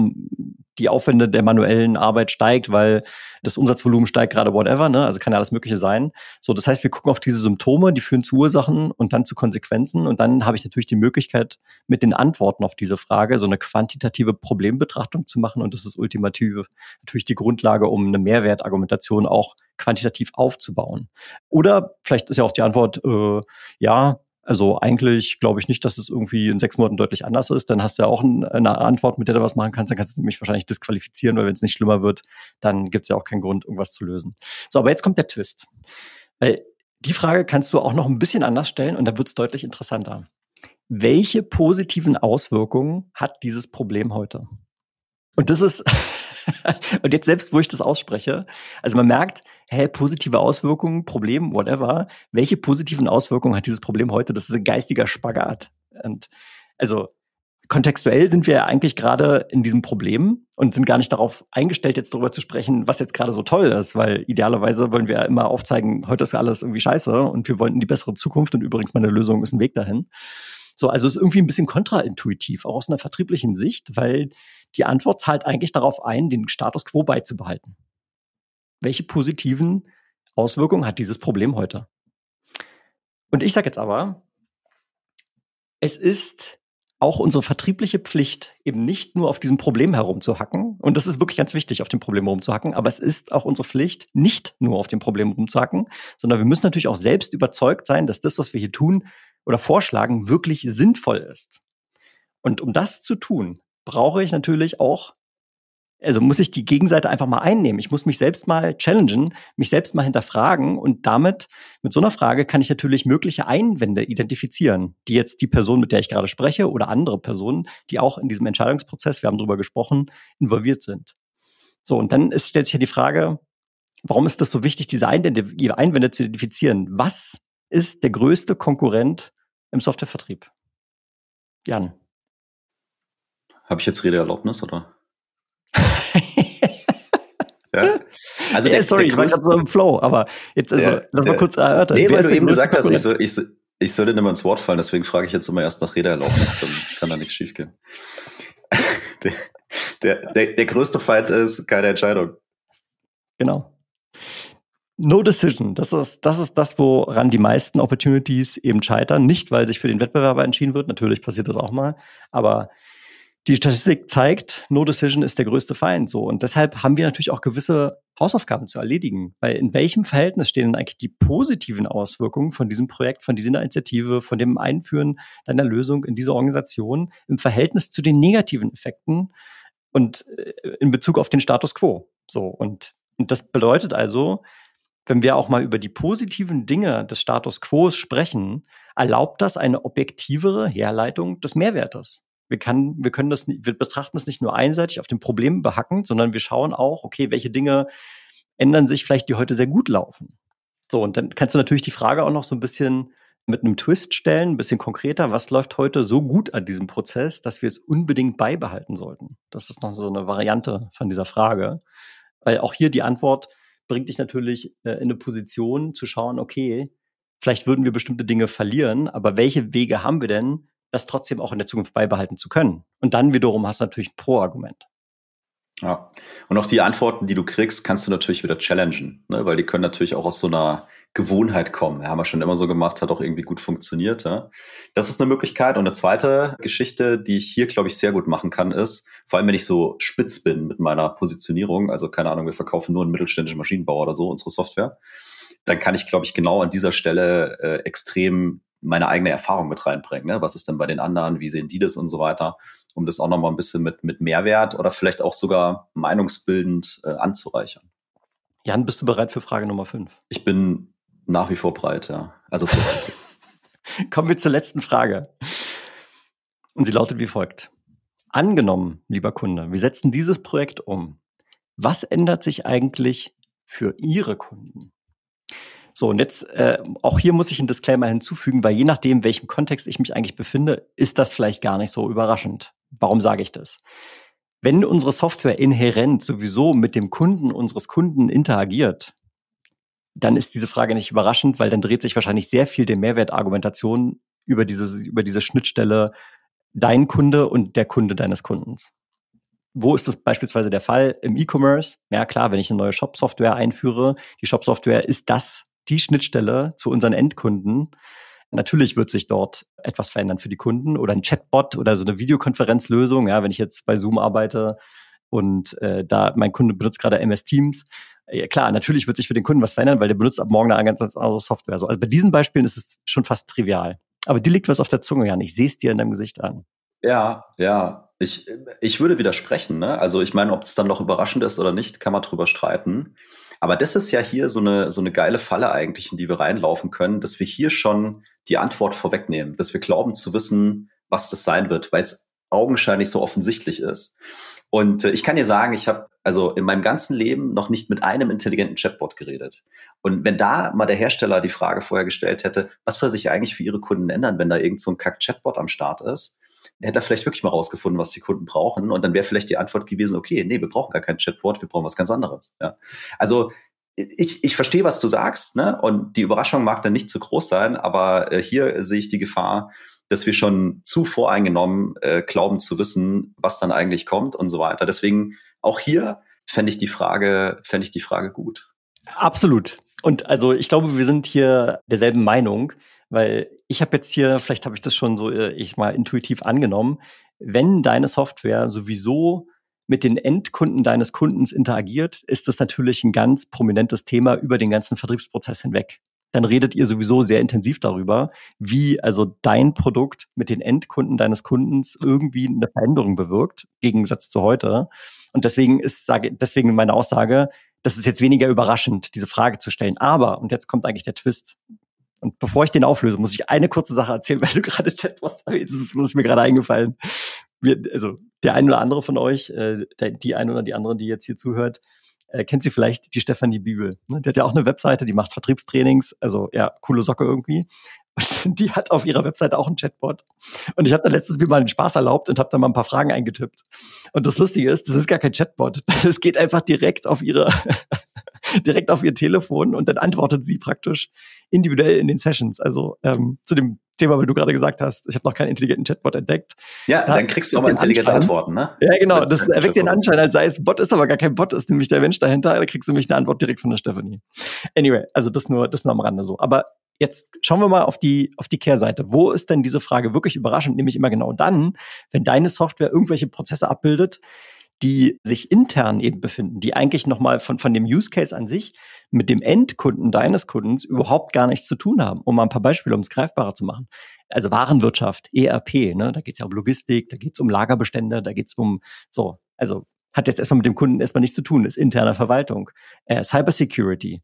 die Aufwände der manuellen Arbeit steigt, weil das Umsatzvolumen steigt gerade, whatever, ne? Also kann ja alles Mögliche sein. So, das heißt, wir gucken auf diese Symptome, die führen zu Ursachen und dann zu Konsequenzen und dann habe ich natürlich die Möglichkeit, mit den Antworten auf diese Frage so eine quantitative Problembetrachtung zu machen und das ist ultimativ natürlich die Grundlage, um eine Mehrwertargumentation auch quantitativ aufzubauen. Oder vielleicht ist ja auch die Antwort, äh, ja, also eigentlich glaube ich nicht, dass es irgendwie in sechs Monaten deutlich anders ist. Dann hast du ja auch eine Antwort, mit der du was machen kannst. Dann kannst du mich wahrscheinlich disqualifizieren, weil wenn es nicht schlimmer wird, dann gibt es ja auch keinen Grund, irgendwas zu lösen. So, aber jetzt kommt der Twist. Weil die Frage kannst du auch noch ein bisschen anders stellen und da wird es deutlich interessanter. Welche positiven Auswirkungen hat dieses Problem heute? Und das ist, und jetzt selbst, wo ich das ausspreche, also man merkt, hä, positive Auswirkungen, Problem, whatever. Welche positiven Auswirkungen hat dieses Problem heute? Das ist ein geistiger Spagat. Und also kontextuell sind wir ja eigentlich gerade in diesem Problem und sind gar nicht darauf eingestellt, jetzt darüber zu sprechen, was jetzt gerade so toll ist, weil idealerweise wollen wir ja immer aufzeigen, heute ist alles irgendwie scheiße und wir wollen in die bessere Zukunft und übrigens meine Lösung ist ein Weg dahin. So, also ist irgendwie ein bisschen kontraintuitiv, auch aus einer vertrieblichen Sicht, weil die Antwort zahlt eigentlich darauf ein, den Status quo beizubehalten. Welche positiven Auswirkungen hat dieses Problem heute? Und ich sage jetzt aber, es ist auch unsere vertriebliche Pflicht, eben nicht nur auf diesem Problem herumzuhacken. Und das ist wirklich ganz wichtig, auf dem Problem herumzuhacken. Aber es ist auch unsere Pflicht, nicht nur auf dem Problem herumzuhacken, sondern wir müssen natürlich auch selbst überzeugt sein, dass das, was wir hier tun oder vorschlagen, wirklich sinnvoll ist. Und um das zu tun, brauche ich natürlich auch also muss ich die Gegenseite einfach mal einnehmen. Ich muss mich selbst mal challengen, mich selbst mal hinterfragen und damit, mit so einer Frage kann ich natürlich mögliche Einwände identifizieren, die jetzt die Person, mit der ich gerade spreche oder andere Personen, die auch in diesem Entscheidungsprozess, wir haben darüber gesprochen, involviert sind. So, und dann ist, stellt sich ja die Frage, warum ist das so wichtig, diese Einwände zu identifizieren? Was ist der größte Konkurrent im Softwarevertrieb? Jan. Habe ich jetzt Redeerlaubnis oder? Ja? Also der, sorry, der ich war gerade so im Flow, aber jetzt also, der, lass mal kurz erörtern. Nee, weil du eben gesagt hast, ich, so, ich, ich sollte nicht mal ins Wort fallen, deswegen frage ich jetzt immer erst nach Redeerlaubnis, dann kann da nichts schiefgehen. der, der, der, der größte Feind ist keine Entscheidung. Genau. No Decision, das ist, das ist das, woran die meisten Opportunities eben scheitern. Nicht, weil sich für den Wettbewerber entschieden wird, natürlich passiert das auch mal, aber die Statistik zeigt, No Decision ist der größte Feind so. Und deshalb haben wir natürlich auch gewisse Hausaufgaben zu erledigen. Weil in welchem Verhältnis stehen denn eigentlich die positiven Auswirkungen von diesem Projekt, von dieser Initiative, von dem Einführen deiner Lösung in diese Organisation im Verhältnis zu den negativen Effekten und äh, in Bezug auf den Status quo? So. Und, und das bedeutet also, wenn wir auch mal über die positiven Dinge des Status quo sprechen, erlaubt das eine objektivere Herleitung des Mehrwertes wir, kann, wir können das, wir betrachten es nicht nur einseitig auf dem Problem behacken, sondern wir schauen auch, okay, welche Dinge ändern sich vielleicht, die heute sehr gut laufen. So, und dann kannst du natürlich die Frage auch noch so ein bisschen mit einem Twist stellen, ein bisschen konkreter, was läuft heute so gut an diesem Prozess, dass wir es unbedingt beibehalten sollten? Das ist noch so eine Variante von dieser Frage. Weil auch hier die Antwort bringt dich natürlich äh, in eine Position zu schauen, okay, vielleicht würden wir bestimmte Dinge verlieren, aber welche Wege haben wir denn, das trotzdem auch in der Zukunft beibehalten zu können. Und dann wiederum hast du natürlich ein Pro-Argument. Ja, und auch die Antworten, die du kriegst, kannst du natürlich wieder challengen, ne? weil die können natürlich auch aus so einer Gewohnheit kommen. Ja, haben wir schon immer so gemacht, hat auch irgendwie gut funktioniert. Ja? Das ist eine Möglichkeit. Und eine zweite Geschichte, die ich hier, glaube ich, sehr gut machen kann, ist, vor allem wenn ich so spitz bin mit meiner Positionierung, also keine Ahnung, wir verkaufen nur einen mittelständischen Maschinenbauer oder so, unsere Software, dann kann ich, glaube ich, genau an dieser Stelle äh, extrem meine eigene Erfahrung mit reinbringen. Ne? Was ist denn bei den anderen? Wie sehen die das und so weiter? Um das auch nochmal ein bisschen mit, mit Mehrwert oder vielleicht auch sogar meinungsbildend äh, anzureichern. Jan, bist du bereit für Frage Nummer 5? Ich bin nach wie vor breit, ja. Also Kommen wir zur letzten Frage. Und sie lautet wie folgt. Angenommen, lieber Kunde, wir setzen dieses Projekt um. Was ändert sich eigentlich für Ihre Kunden? So, und jetzt, äh, auch hier muss ich einen Disclaimer hinzufügen, weil je nachdem, welchem Kontext ich mich eigentlich befinde, ist das vielleicht gar nicht so überraschend. Warum sage ich das? Wenn unsere Software inhärent sowieso mit dem Kunden unseres Kunden interagiert, dann ist diese Frage nicht überraschend, weil dann dreht sich wahrscheinlich sehr viel der Mehrwertargumentation über diese, über diese Schnittstelle dein Kunde und der Kunde deines Kundens. Wo ist das beispielsweise der Fall? Im E-Commerce? Ja, klar, wenn ich eine neue Shop-Software einführe, die Shop-Software ist das die Schnittstelle zu unseren Endkunden. Natürlich wird sich dort etwas verändern für die Kunden oder ein Chatbot oder so eine Videokonferenzlösung. Ja, wenn ich jetzt bei Zoom arbeite und äh, da mein Kunde benutzt gerade MS Teams, ja, klar, natürlich wird sich für den Kunden was verändern, weil der benutzt ab morgen eine ganz andere Software. also bei diesen Beispielen ist es schon fast trivial. Aber dir liegt was auf der Zunge, Jan. Ich sehe es dir in deinem Gesicht an. Ja, ja. Ich, ich würde widersprechen. Ne? Also ich meine, ob es dann noch überraschend ist oder nicht, kann man drüber streiten. Aber das ist ja hier so eine, so eine geile Falle eigentlich, in die wir reinlaufen können, dass wir hier schon die Antwort vorwegnehmen, dass wir glauben zu wissen, was das sein wird, weil es augenscheinlich so offensichtlich ist. Und äh, ich kann dir sagen, ich habe also in meinem ganzen Leben noch nicht mit einem intelligenten Chatbot geredet. Und wenn da mal der Hersteller die Frage vorher gestellt hätte, was soll sich eigentlich für ihre Kunden ändern, wenn da irgend so ein Kack-Chatbot am Start ist, hätte er vielleicht wirklich mal rausgefunden, was die Kunden brauchen. Und dann wäre vielleicht die Antwort gewesen, okay, nee, wir brauchen gar kein Chatbot, wir brauchen was ganz anderes. Ja. Also ich, ich verstehe, was du sagst, ne? Und die Überraschung mag dann nicht zu groß sein, aber äh, hier sehe ich die Gefahr, dass wir schon zu voreingenommen äh, glauben zu wissen, was dann eigentlich kommt und so weiter. Deswegen auch hier fände ich die Frage, fände ich die Frage gut. Absolut. Und also ich glaube, wir sind hier derselben Meinung Weil ich habe jetzt hier, vielleicht habe ich das schon so, äh, ich mal intuitiv angenommen, wenn deine Software sowieso mit den Endkunden deines Kundens interagiert, ist das natürlich ein ganz prominentes Thema über den ganzen Vertriebsprozess hinweg. Dann redet ihr sowieso sehr intensiv darüber, wie also dein Produkt mit den Endkunden deines Kundens irgendwie eine Veränderung bewirkt, im Gegensatz zu heute. Und deswegen ist, sage, deswegen meine Aussage, das ist jetzt weniger überraschend, diese Frage zu stellen. Aber, und jetzt kommt eigentlich der Twist. Und bevor ich den auflöse, muss ich eine kurze Sache erzählen, weil du gerade Chatbots erwähnst. Das ist mir gerade eingefallen. Wir, also der ein oder andere von euch, äh, die eine oder die andere, die jetzt hier zuhört, äh, kennt sie vielleicht die Stefanie Bibel. Ne? Die hat ja auch eine Webseite, die macht Vertriebstrainings. Also ja, coole Socke irgendwie. Und die hat auf ihrer Webseite auch einen Chatbot. Und ich habe da letztens mir mal den Spaß erlaubt und habe da mal ein paar Fragen eingetippt. Und das Lustige ist, das ist gar kein Chatbot. Es geht einfach direkt auf ihre direkt auf ihr Telefon und dann antwortet sie praktisch individuell in den Sessions. Also ähm, zu dem Thema, weil du gerade gesagt hast, ich habe noch keinen intelligenten Chatbot entdeckt. Ja, da dann kriegst du auch mal intelligente Anschein. Antworten, ne? Ja, genau. Das erweckt den Anschein, als sei es Bot, ist aber gar kein Bot, ist nämlich der Mensch dahinter. Da kriegst du mich eine Antwort direkt von der Stephanie. Anyway, also das nur, das nur am Rande so. Aber jetzt schauen wir mal auf die, auf die Kehrseite. Wo ist denn diese Frage wirklich überraschend? Nämlich immer genau dann, wenn deine Software irgendwelche Prozesse abbildet, die sich intern eben befinden, die eigentlich nochmal von, von dem Use Case an sich mit dem Endkunden deines Kundens überhaupt gar nichts zu tun haben. Um mal ein paar Beispiele, um es greifbarer zu machen. Also Warenwirtschaft, ERP, ne, da geht es ja um Logistik, da geht es um Lagerbestände, da geht es um so, also hat jetzt erstmal mit dem Kunden erstmal nichts zu tun, ist interne Verwaltung. Äh, Cybersecurity,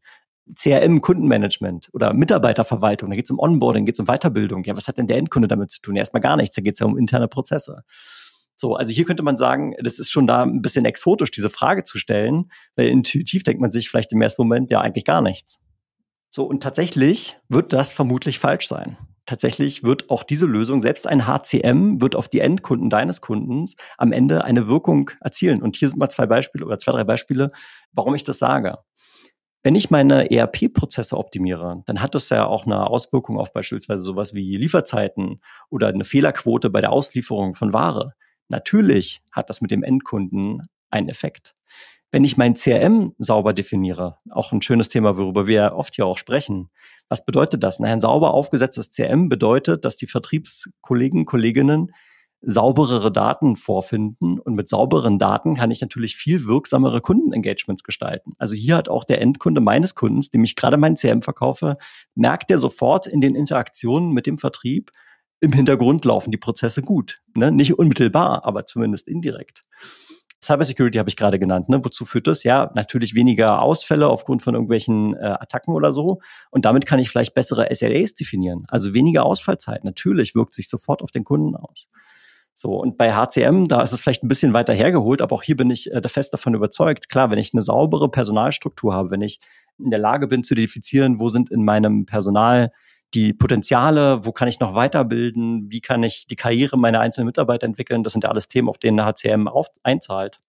CRM, Kundenmanagement oder Mitarbeiterverwaltung, da geht es um Onboarding, geht es um Weiterbildung. Ja, was hat denn der Endkunde damit zu tun? Erstmal gar nichts, da geht es ja um interne Prozesse. So, also hier könnte man sagen, das ist schon da ein bisschen exotisch, diese Frage zu stellen, weil intuitiv denkt man sich vielleicht im ersten Moment, ja, eigentlich gar nichts. So, und tatsächlich wird das vermutlich falsch sein. Tatsächlich wird auch diese Lösung, selbst ein HCM, wird auf die Endkunden deines Kundens am Ende eine Wirkung erzielen. Und hier sind mal zwei Beispiele oder zwei, drei Beispiele, warum ich das sage. Wenn ich meine ERP-Prozesse optimiere, dann hat das ja auch eine Auswirkung auf beispielsweise sowas wie Lieferzeiten oder eine Fehlerquote bei der Auslieferung von Ware. Natürlich hat das mit dem Endkunden einen Effekt. Wenn ich mein CRM sauber definiere, auch ein schönes Thema, worüber wir oft hier auch sprechen, was bedeutet das? ein sauber aufgesetztes CRM bedeutet, dass die Vertriebskollegen, Kolleginnen sauberere Daten vorfinden und mit sauberen Daten kann ich natürlich viel wirksamere Kundenengagements gestalten. Also hier hat auch der Endkunde meines Kundens, dem ich gerade mein CRM verkaufe, merkt er sofort in den Interaktionen mit dem Vertrieb, im Hintergrund laufen die Prozesse gut. Ne? Nicht unmittelbar, aber zumindest indirekt. Cybersecurity habe ich gerade genannt. Ne? Wozu führt das? Ja, natürlich weniger Ausfälle aufgrund von irgendwelchen äh, Attacken oder so. Und damit kann ich vielleicht bessere SLAs definieren. Also weniger Ausfallzeit. Natürlich wirkt sich sofort auf den Kunden aus. So, und bei HCM, da ist es vielleicht ein bisschen weiter hergeholt, aber auch hier bin ich äh, fest davon überzeugt. Klar, wenn ich eine saubere Personalstruktur habe, wenn ich in der Lage bin zu identifizieren, wo sind in meinem Personal die Potenziale, wo kann ich noch weiterbilden, wie kann ich die Karriere meiner einzelnen Mitarbeiter entwickeln, das sind ja alles Themen, auf denen HCM auf, einzahlt.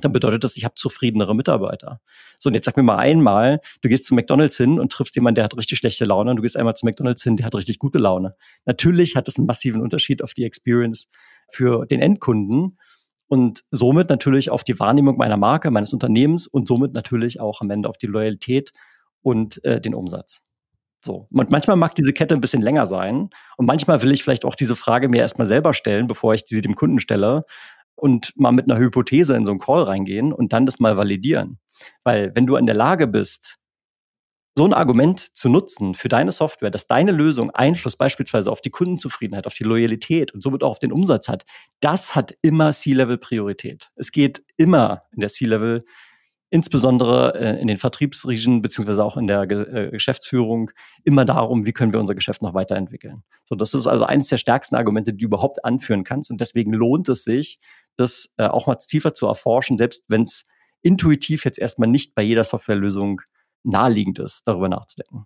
Dann bedeutet das, ich habe zufriedenere Mitarbeiter. So, und jetzt sag mir mal einmal, du gehst zu McDonalds hin und triffst jemanden, der hat richtig schlechte Laune, und du gehst einmal zu McDonalds hin, der hat richtig gute Laune. Natürlich hat das einen massiven Unterschied auf die Experience für den Endkunden und somit natürlich auf die Wahrnehmung meiner Marke, meines Unternehmens und somit natürlich auch am Ende auf die Loyalität und äh, den Umsatz. So. Und manchmal mag diese Kette ein bisschen länger sein. Und manchmal will ich vielleicht auch diese Frage mir erstmal selber stellen, bevor ich sie dem Kunden stelle und mal mit einer Hypothese in so einen Call reingehen und dann das mal validieren. Weil wenn du in der Lage bist, so ein Argument zu nutzen für deine Software, dass deine Lösung Einfluss beispielsweise auf die Kundenzufriedenheit, auf die Loyalität und somit auch auf den Umsatz hat, das hat immer C-Level-Priorität. Es geht immer in der C-Level insbesondere äh, in den Vertriebsregionen beziehungsweise auch in der äh, Geschäftsführung immer darum, wie können wir unser Geschäft noch weiterentwickeln. So, das ist also eines der stärksten Argumente, die du überhaupt anführen kannst. Und deswegen lohnt es sich, das äh, auch mal tiefer zu erforschen, selbst wenn es intuitiv jetzt erstmal nicht bei jeder Softwarelösung naheliegend ist, darüber nachzudenken.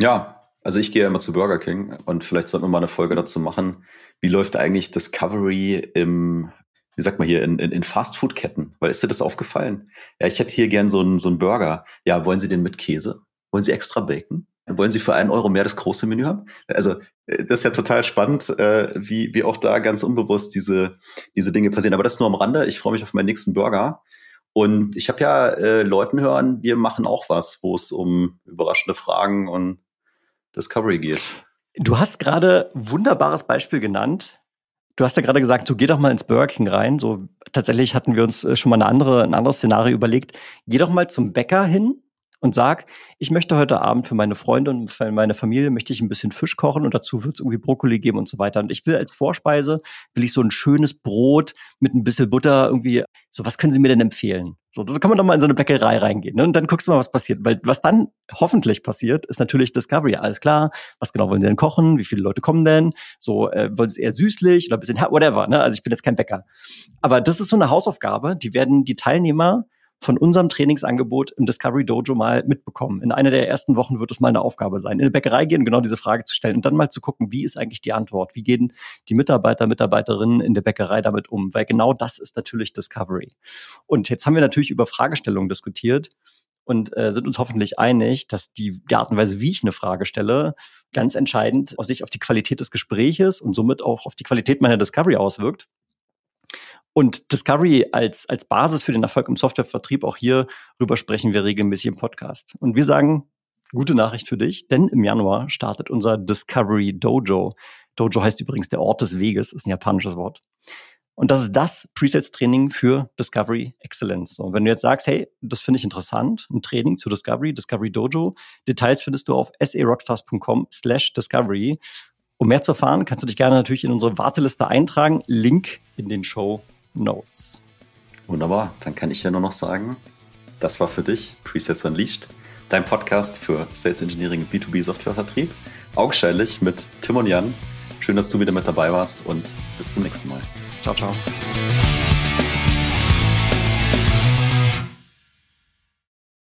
Ja, also ich gehe immer zu Burger King und vielleicht sollten wir mal eine Folge dazu machen. Wie läuft eigentlich Discovery im wie sagt man hier, in, in, in Fastfood-Ketten. Weil ist dir das aufgefallen? Ja, ich hätte hier gern so einen, so einen Burger. Ja, wollen Sie den mit Käse? Wollen Sie extra Bacon? Wollen Sie für einen Euro mehr das große Menü haben? Also, äh, das ist ja total spannend, äh, wie, wie auch da ganz unbewusst diese, diese Dinge passieren. Aber das ist nur am Rande. Ich freue mich auf meinen nächsten Burger. Und ich habe ja äh, Leuten hören, wir machen auch was, wo es um überraschende Fragen und Discovery geht. Du hast gerade wunderbares Beispiel genannt. Du hast ja gerade gesagt, so geh doch mal ins Burger King rein. So tatsächlich hatten wir uns äh, schon mal eine andere, ein anderes Szenario überlegt. Geh doch mal zum Bäcker hin und sag, ich möchte heute Abend für meine Freunde und für meine Familie möchte ich ein bisschen Fisch kochen und dazu wird es irgendwie Brokkoli geben und so weiter. Und ich will als Vorspeise, will ich so ein schönes Brot mit ein bisschen Butter irgendwie, so was können Sie mir denn empfehlen? So, so kann man doch mal in so eine Bäckerei reingehen. Ne? Und dann guckst du mal, was passiert. Weil was dann hoffentlich passiert, ist natürlich Discovery. Alles klar, was genau wollen Sie denn kochen? Wie viele Leute kommen denn? So, äh, wollen Sie eher süßlich oder ein bisschen, whatever. Ne? Also ich bin jetzt kein Bäcker. Aber das ist so eine Hausaufgabe, die werden die Teilnehmer von unserem Trainingsangebot im Discovery Dojo mal mitbekommen. In einer der ersten Wochen wird es mal eine Aufgabe sein, in eine Bäckerei gehen, genau diese Frage zu stellen und dann mal zu gucken, wie ist eigentlich die Antwort? Wie gehen die Mitarbeiter, Mitarbeiterinnen in der Bäckerei damit um? Weil genau das ist natürlich Discovery. Und jetzt haben wir natürlich über Fragestellungen diskutiert und äh, sind uns hoffentlich einig, dass die, die Art und Weise, wie ich eine Frage stelle, ganz entscheidend sich auf die Qualität des Gespräches und somit auch auf die Qualität meiner Discovery auswirkt. Und Discovery als, als Basis für den Erfolg im Softwarevertrieb, auch hier rüber sprechen wir regelmäßig im Podcast. Und wir sagen, gute Nachricht für dich, denn im Januar startet unser Discovery Dojo. Dojo heißt übrigens der Ort des Weges, ist ein japanisches Wort. Und das ist das Presets-Training für Discovery Excellence. Und wenn du jetzt sagst, hey, das finde ich interessant, ein Training zu Discovery, Discovery Dojo, Details findest du auf sarockstars.com slash discovery. Um mehr zu erfahren, kannst du dich gerne natürlich in unsere Warteliste eintragen. Link in den Show Notes. Wunderbar, dann kann ich ja nur noch sagen, das war für dich Presets Unleashed, dein Podcast für Sales Engineering B2B Softwarevertrieb. Augenscheinlich mit Tim und Jan. Schön, dass du wieder mit dabei warst und bis zum nächsten Mal. Ciao, ciao.